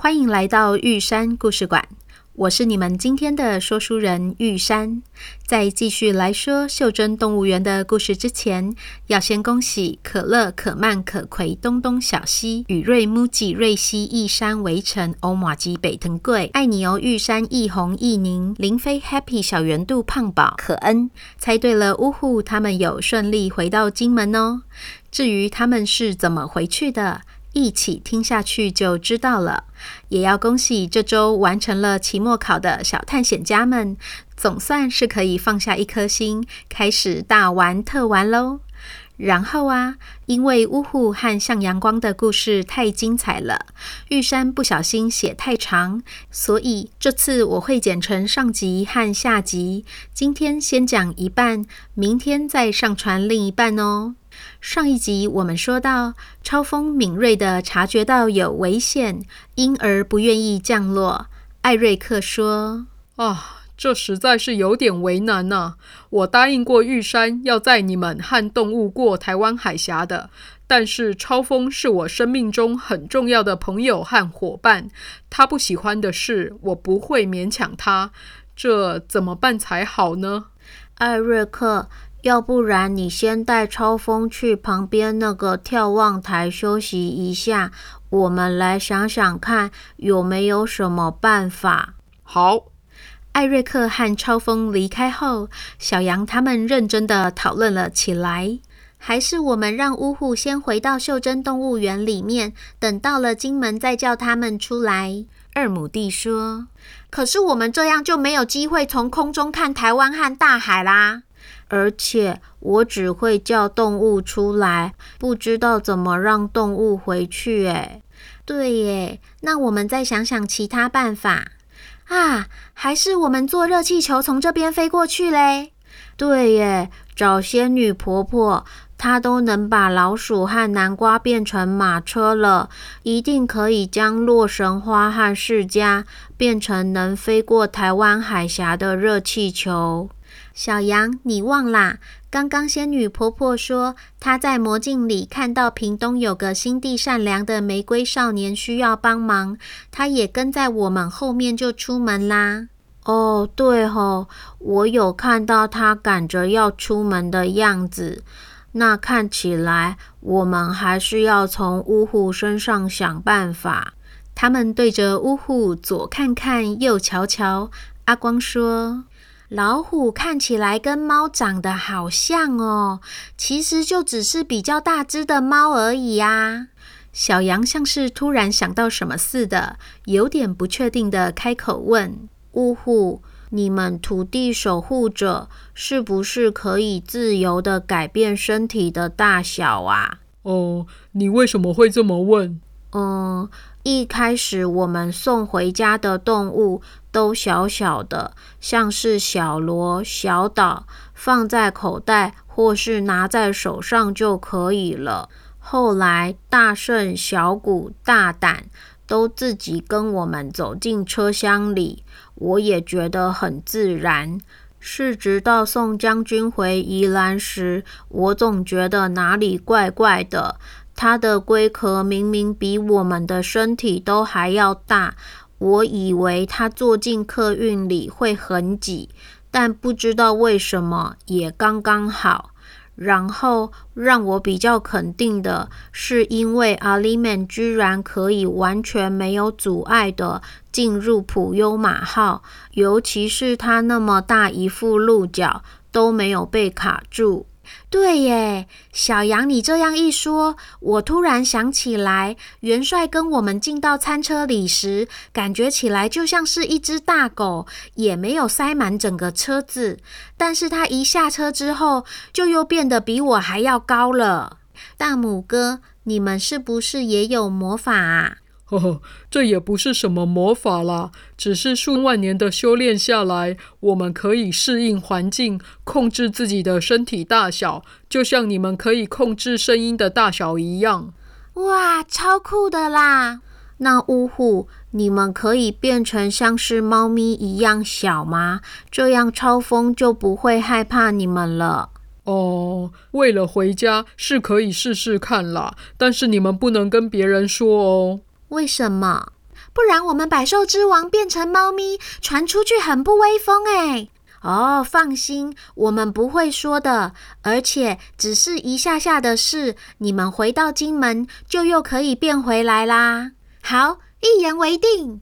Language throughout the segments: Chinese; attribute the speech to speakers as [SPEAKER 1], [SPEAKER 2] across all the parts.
[SPEAKER 1] 欢迎来到玉山故事馆。我是你们今天的说书人玉山。在继续来说袖珍动物园的故事之前，要先恭喜可乐、可曼、可葵、东东、小西、雨瑞、木吉、瑞西、一山、围城、欧玛吉、北藤贵、爱你哦、玉山、一红、一宁、林飞、Happy、小圆肚、胖宝、可恩，猜对了，呜呼，他们有顺利回到金门哦。至于他们是怎么回去的？一起听下去就知道了。也要恭喜这周完成了期末考的小探险家们，总算是可以放下一颗心，开始大玩特玩喽。然后啊，因为呜呼和向阳光的故事太精彩了，玉山不小心写太长，所以这次我会剪成上集和下集。今天先讲一半，明天再上传另一半哦。上一集我们说到，超风敏锐地察觉到有危险，因而不愿意降落。艾瑞克说：“
[SPEAKER 2] 啊，这实在是有点为难呐、啊！我答应过玉山要载你们和动物过台湾海峡的，但是超风是我生命中很重要的朋友和伙伴，他不喜欢的事，我不会勉强他。这怎么办才好呢？”
[SPEAKER 3] 艾瑞克。要不然你先带超风去旁边那个眺望台休息一下，我们来想想看有没有什么办法。
[SPEAKER 2] 好。
[SPEAKER 3] 艾瑞克和超风离开后，小羊他们认真的讨论了起来。还是我们让呜呼先回到袖珍动物园里面，等到了金门再叫他们出来。二亩地说：“可是我们这样就没有机会从空中看台湾和大海啦。”而且我只会叫动物出来，不知道怎么让动物回去。哎，对耶，那我们再想想其他办法啊？还是我们坐热气球从这边飞过去嘞？对耶，找仙女婆婆，她都能把老鼠和南瓜变成马车了，一定可以将洛神花和释迦变成能飞过台湾海峡的热气球。小羊，你忘啦？刚刚仙女婆婆说她在魔镜里看到屏东有个心地善良的玫瑰少年需要帮忙，她也跟在我们后面就出门啦。哦，对吼，我有看到他赶着要出门的样子。那看起来我们还是要从呜呼身上想办法。他们对着呜呼左看看右瞧瞧。阿光说。老虎看起来跟猫长得好像哦，其实就只是比较大只的猫而已啊。小羊像是突然想到什么似的，有点不确定的开口问：“呜呼，你们土地守护者是不是可以自由地改变身体的大小啊？”
[SPEAKER 2] 哦，你为什么会这么问？
[SPEAKER 3] 嗯。一开始我们送回家的动物都小小的，像是小螺、小岛，放在口袋或是拿在手上就可以了。后来大圣、小鼓、大胆都自己跟我们走进车厢里，我也觉得很自然。是直到送将军回宜兰时，我总觉得哪里怪怪的。它的龟壳明明比我们的身体都还要大，我以为它坐进客运里会很挤，但不知道为什么也刚刚好。然后让我比较肯定的是，因为阿里曼居然可以完全没有阻碍的进入普悠玛号，尤其是它那么大一副鹿角都没有被卡住。对耶，小羊，你这样一说，我突然想起来，元帅跟我们进到餐车里时，感觉起来就像是一只大狗，也没有塞满整个车子。但是他一下车之后，就又变得比我还要高了。大拇哥，你们是不是也有魔法啊？
[SPEAKER 2] 呵呵，这也不是什么魔法啦，只是数万年的修炼下来，我们可以适应环境，控制自己的身体大小，就像你们可以控制声音的大小一样。
[SPEAKER 3] 哇，超酷的啦！那呜呼，你们可以变成像是猫咪一样小吗？这样超风就不会害怕你们了。
[SPEAKER 2] 哦，为了回家是可以试试看啦，但是你们不能跟别人说哦。
[SPEAKER 3] 为什么？不然我们百兽之王变成猫咪传出去很不威风诶。哦，放心，我们不会说的，而且只是一下下的事，你们回到金门就又可以变回来啦。好，一言为定。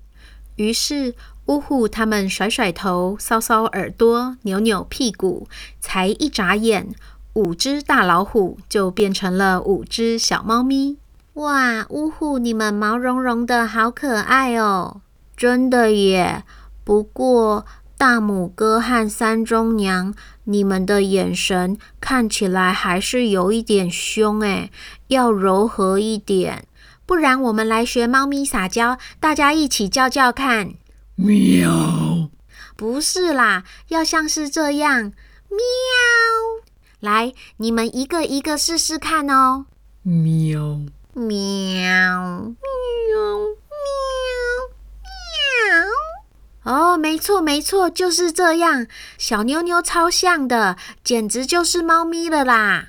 [SPEAKER 3] 于是呜呼他们甩甩头，搔搔耳朵，扭扭屁股，才一眨眼，五只大老虎就变成了五只小猫咪。哇，呜呼，你们毛茸茸的好可爱哦！真的耶。不过大拇哥和三中娘，你们的眼神看起来还是有一点凶诶，要柔和一点。不然我们来学猫咪撒娇，大家一起叫叫看。
[SPEAKER 2] 喵！
[SPEAKER 3] 不是啦，要像是这样。喵！来，你们一个一个试试看哦。
[SPEAKER 2] 喵。
[SPEAKER 3] 喵喵喵喵！哦，没错没错，就是这样。小妞妞超像的，简直就是猫咪了啦。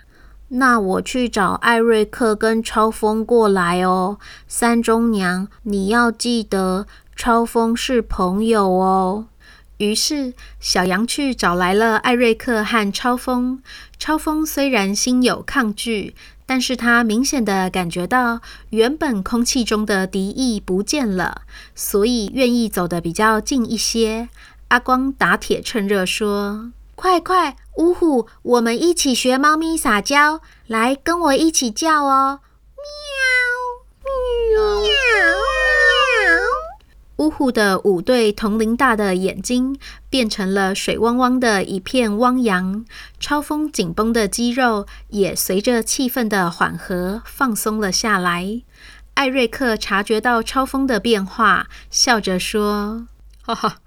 [SPEAKER 3] 那我去找艾瑞克跟超风过来哦。三中娘，你要记得，超风是朋友哦。于是小羊去找来了艾瑞克和超风。超风虽然心有抗拒。但是他明显的感觉到原本空气中的敌意不见了，所以愿意走得比较近一些。阿光打铁趁热说：“快快，呜呼，我们一起学猫咪撒娇，来跟我一起叫哦！”喵，喵，喵。呜呼的五对同龄大的眼睛变成了水汪汪的一片汪洋，超风紧绷的肌肉也随着气氛的缓和放松了下来。艾瑞克察觉到超风的变化，笑着说：“
[SPEAKER 2] 哈哈，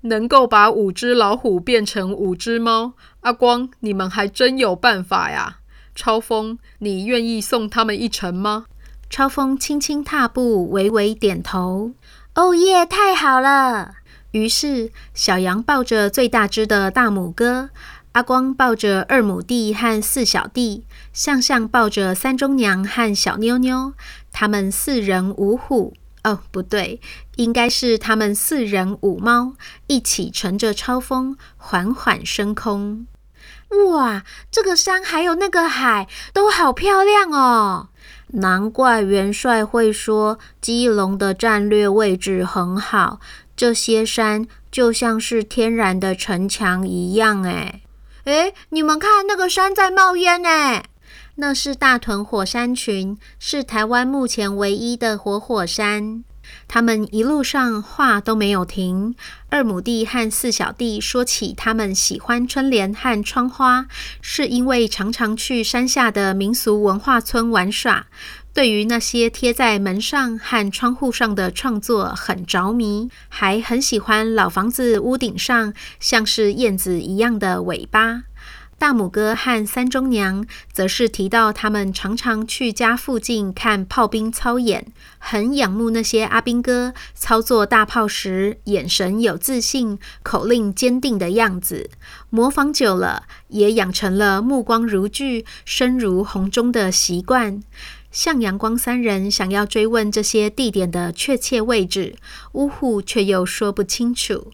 [SPEAKER 2] 能够把五只老虎变成五只猫，阿光，你们还真有办法呀！超风，你愿意送他们一程吗？”
[SPEAKER 3] 超风轻轻踏步，微微点头。哦耶！太好了。于是小羊抱着最大只的大母哥，阿光抱着二母弟和四小弟，向向抱着三中娘和小妞妞。他们四人五虎，哦，不对，应该是他们四人五猫，一起乘着超风缓缓升空。哇，这个山还有那个海都好漂亮哦。难怪元帅会说基隆的战略位置很好，这些山就像是天然的城墙一样。哎，诶，你们看那个山在冒烟哎，那是大屯火山群，是台湾目前唯一的活火山。他们一路上话都没有停。二母弟和四小弟说起他们喜欢春联和窗花，是因为常常去山下的民俗文化村玩耍，对于那些贴在门上和窗户上的创作很着迷，还很喜欢老房子屋顶上像是燕子一样的尾巴。大拇哥和三中娘则是提到，他们常常去家附近看炮兵操演，很仰慕那些阿兵哥操作大炮时眼神有自信、口令坚定的样子。模仿久了，也养成了目光如炬、声如洪钟的习惯。向阳光三人想要追问这些地点的确切位置，呜呼却又说不清楚。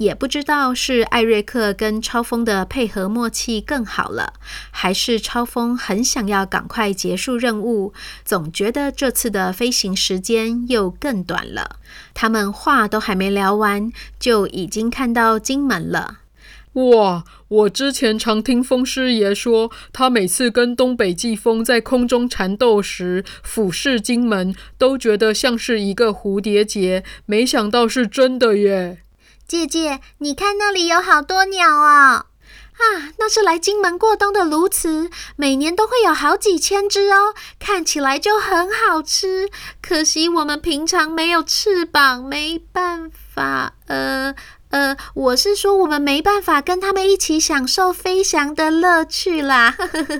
[SPEAKER 3] 也不知道是艾瑞克跟超风的配合默契更好了，还是超风很想要赶快结束任务，总觉得这次的飞行时间又更短了。他们话都还没聊完，就已经看到金门了。
[SPEAKER 2] 哇！我之前常听风师爷说，他每次跟东北季风在空中缠斗时，俯视金门，都觉得像是一个蝴蝶结。没想到是真的耶！
[SPEAKER 3] 姐姐，你看那里有好多鸟哦！啊，
[SPEAKER 4] 啊，那是来金门过冬的鸬鹚，每年都会有好几千只哦，看起来就很好吃。可惜我们平常没有翅膀，没办法。呃呃，我是说我们没办法跟他们一起享受飞翔的乐趣啦。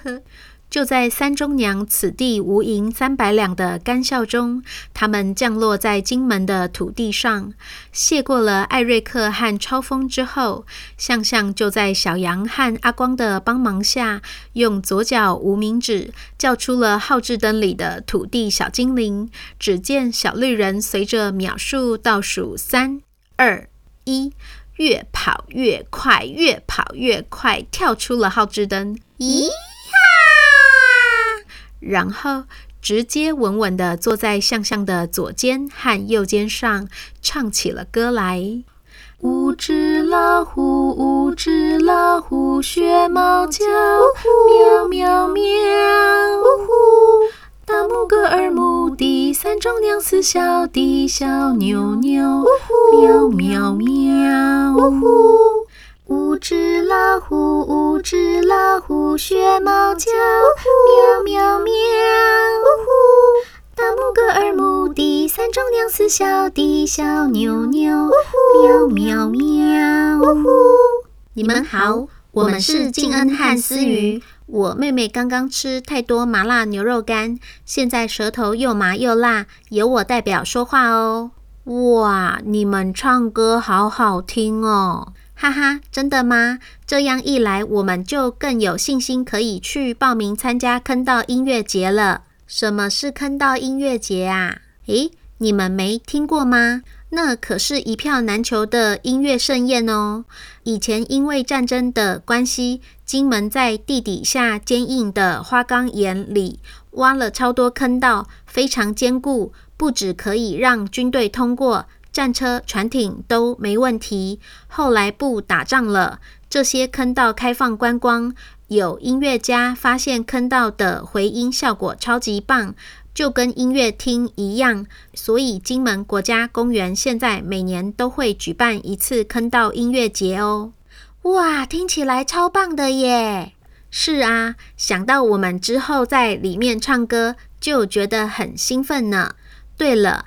[SPEAKER 3] 就在三中娘此地无银三百两的干笑中，他们降落在金门的土地上，谢过了艾瑞克和超风之后，向向就在小杨和阿光的帮忙下，用左脚无名指叫出了号志灯里的土地小精灵。只见小绿人随着秒数倒数三二一，越跑越快，越跑越快，跳出了号志灯。咦？然后直接稳稳地坐在向向的左肩和右肩上，唱起了歌来。五只老虎，五只老虎，学猫叫，喵喵喵。呜呼大拇哥二拇弟，三中娘四小弟，小牛牛，喵喵喵。呜呼五只老虎，五只老虎，学猫叫，喵喵喵。呜呼大拇哥，二拇弟，三中娘，四小弟，小牛牛，喵喵喵。呜呼你们好，我们是静恩和思瑜。我妹妹刚刚吃太多麻辣牛肉干，现在舌头又麻又辣，由我代表说话哦。哇，你们唱歌好好听哦。哈哈，真的吗？这样一来，我们就更有信心可以去报名参加坑道音乐节了。什么是坑道音乐节啊？诶，你们没听过吗？那可是一票难求的音乐盛宴哦。以前因为战争的关系，金门在地底下坚硬的花岗岩里挖了超多坑道，非常坚固，不只可以让军队通过。战车、船艇都没问题。后来不打仗了，这些坑道开放观光，有音乐家发现坑道的回音效果超级棒，就跟音乐厅一样。所以金门国家公园现在每年都会举办一次坑道音乐节哦。哇，听起来超棒的耶！是啊，想到我们之后在里面唱歌，就觉得很兴奋呢。对了。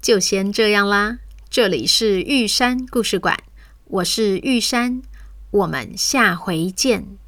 [SPEAKER 3] 就先这样啦，这里是玉山故事馆，我是玉山，我们下回见。